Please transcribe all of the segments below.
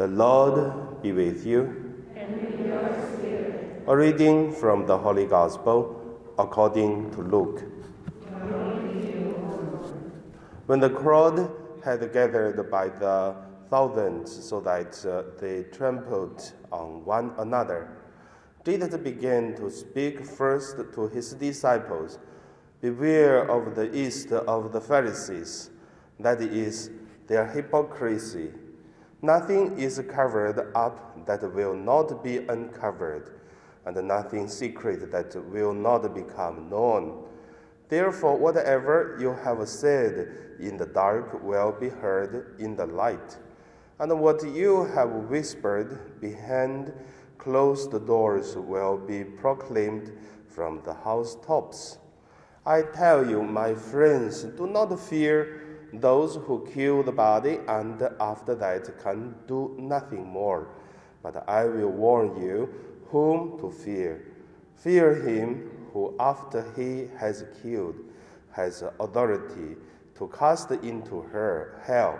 The Lord be with you. And with your spirit. A reading from the Holy Gospel according to Luke. When the crowd had gathered by the thousands so that uh, they trampled on one another, Jesus began to speak first to his disciples Beware of the yeast of the Pharisees, that is, their hypocrisy. Nothing is covered up that will not be uncovered, and nothing secret that will not become known. Therefore, whatever you have said in the dark will be heard in the light, and what you have whispered behind closed doors will be proclaimed from the housetops. I tell you, my friends, do not fear those who kill the body and after that can do nothing more. But I will warn you whom to fear. Fear him who, after he has killed, has authority to cast into her hell.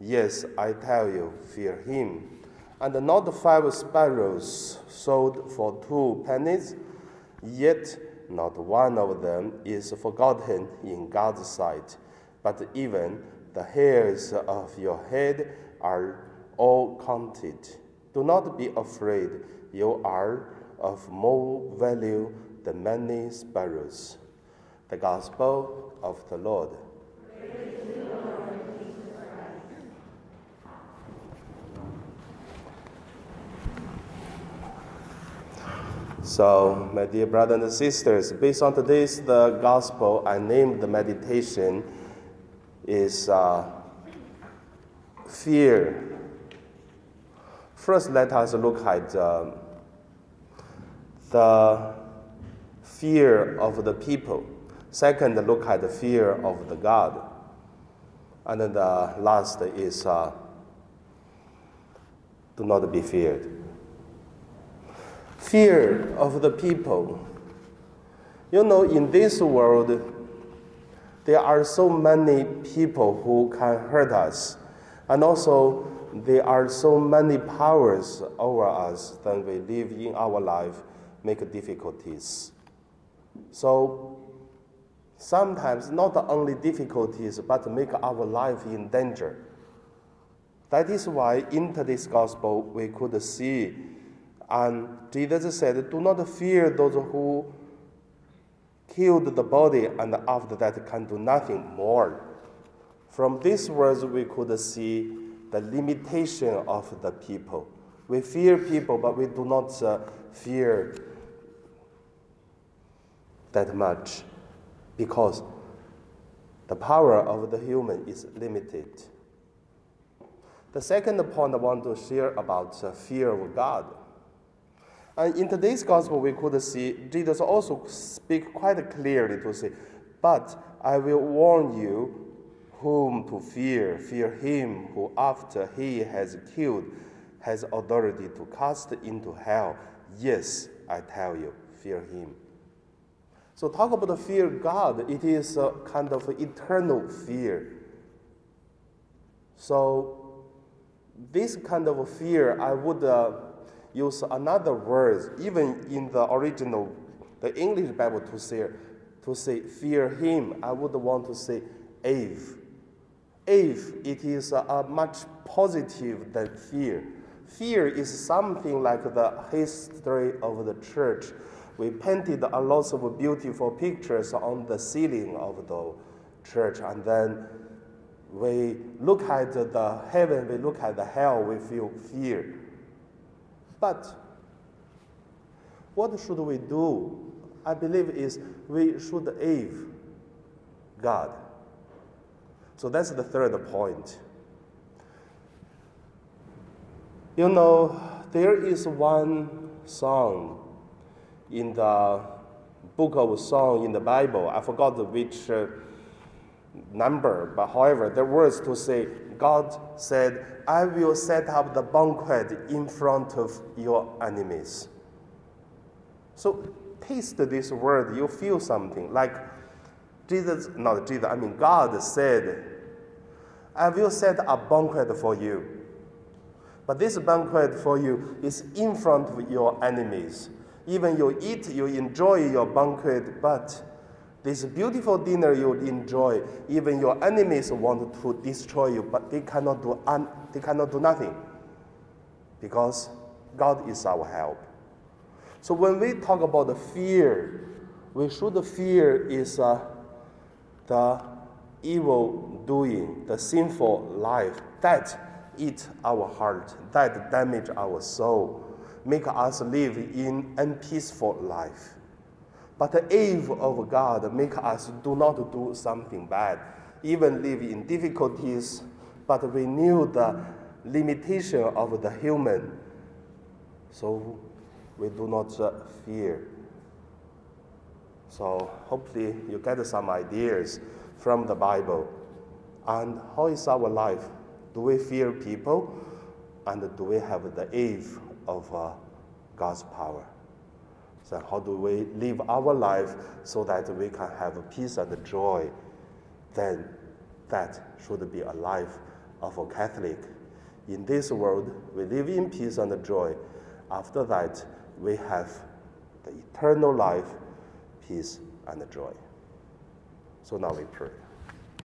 Yes, I tell you, fear him. And not five sparrows sold for two pennies, yet not one of them is forgotten in God's sight, but even the hairs of your head are all counted. Do not be afraid, you are of more value than many sparrows. The Gospel of the Lord. So, my dear brothers and sisters, based on today's the gospel, I named the meditation is uh, fear. First, let us look at um, the fear of the people. Second, look at the fear of the God. And then the last is uh, do not be feared fear of the people. You know, in this world, there are so many people who can hurt us, and also there are so many powers over us that we live in our life make difficulties. So sometimes not only difficulties, but make our life in danger. That is why in today's gospel we could see and Jesus said, Do not fear those who killed the body and after that can do nothing more. From these words, we could see the limitation of the people. We fear people, but we do not uh, fear that much because the power of the human is limited. The second point I want to share about uh, fear of God. And in today's gospel, we could see Jesus also speak quite clearly to say, But I will warn you whom to fear. Fear him who, after he has killed, has authority to cast into hell. Yes, I tell you, fear him. So, talk about the fear God, it is a kind of eternal fear. So, this kind of fear, I would. Uh, use another word, even in the original, the English Bible to say, to say fear him, I would want to say Ave. Ave, it is a much positive than fear. Fear is something like the history of the church. We painted a lot of beautiful pictures on the ceiling of the church, and then we look at the heaven, we look at the hell, we feel fear. But what should we do? I believe is we should aid God. So that's the third point. You know, there is one song in the book of song in the Bible. I forgot which uh, number, but however, the words to say, God said, I will set up the banquet in front of your enemies. So taste this word, you feel something. Like Jesus, not Jesus, I mean, God said, I will set a banquet for you. But this banquet for you is in front of your enemies. Even you eat, you enjoy your banquet, but this beautiful dinner you enjoy, even your enemies want to destroy you, but they cannot do, un- they cannot do nothing because God is our help. So when we talk about the fear, we should fear is uh, the evil doing, the sinful life that eat our heart, that damage our soul, make us live in unpeaceful life. But the aim of God make us do not do something bad, even live in difficulties, but renew the limitation of the human. So we do not uh, fear. So hopefully you get some ideas from the Bible. And how is our life? Do we fear people? And do we have the awe of uh, God's power? So, how do we live our life so that we can have peace and joy? Then that should be a life of a Catholic. In this world, we live in peace and joy. After that, we have the eternal life, peace, and joy. So now we pray.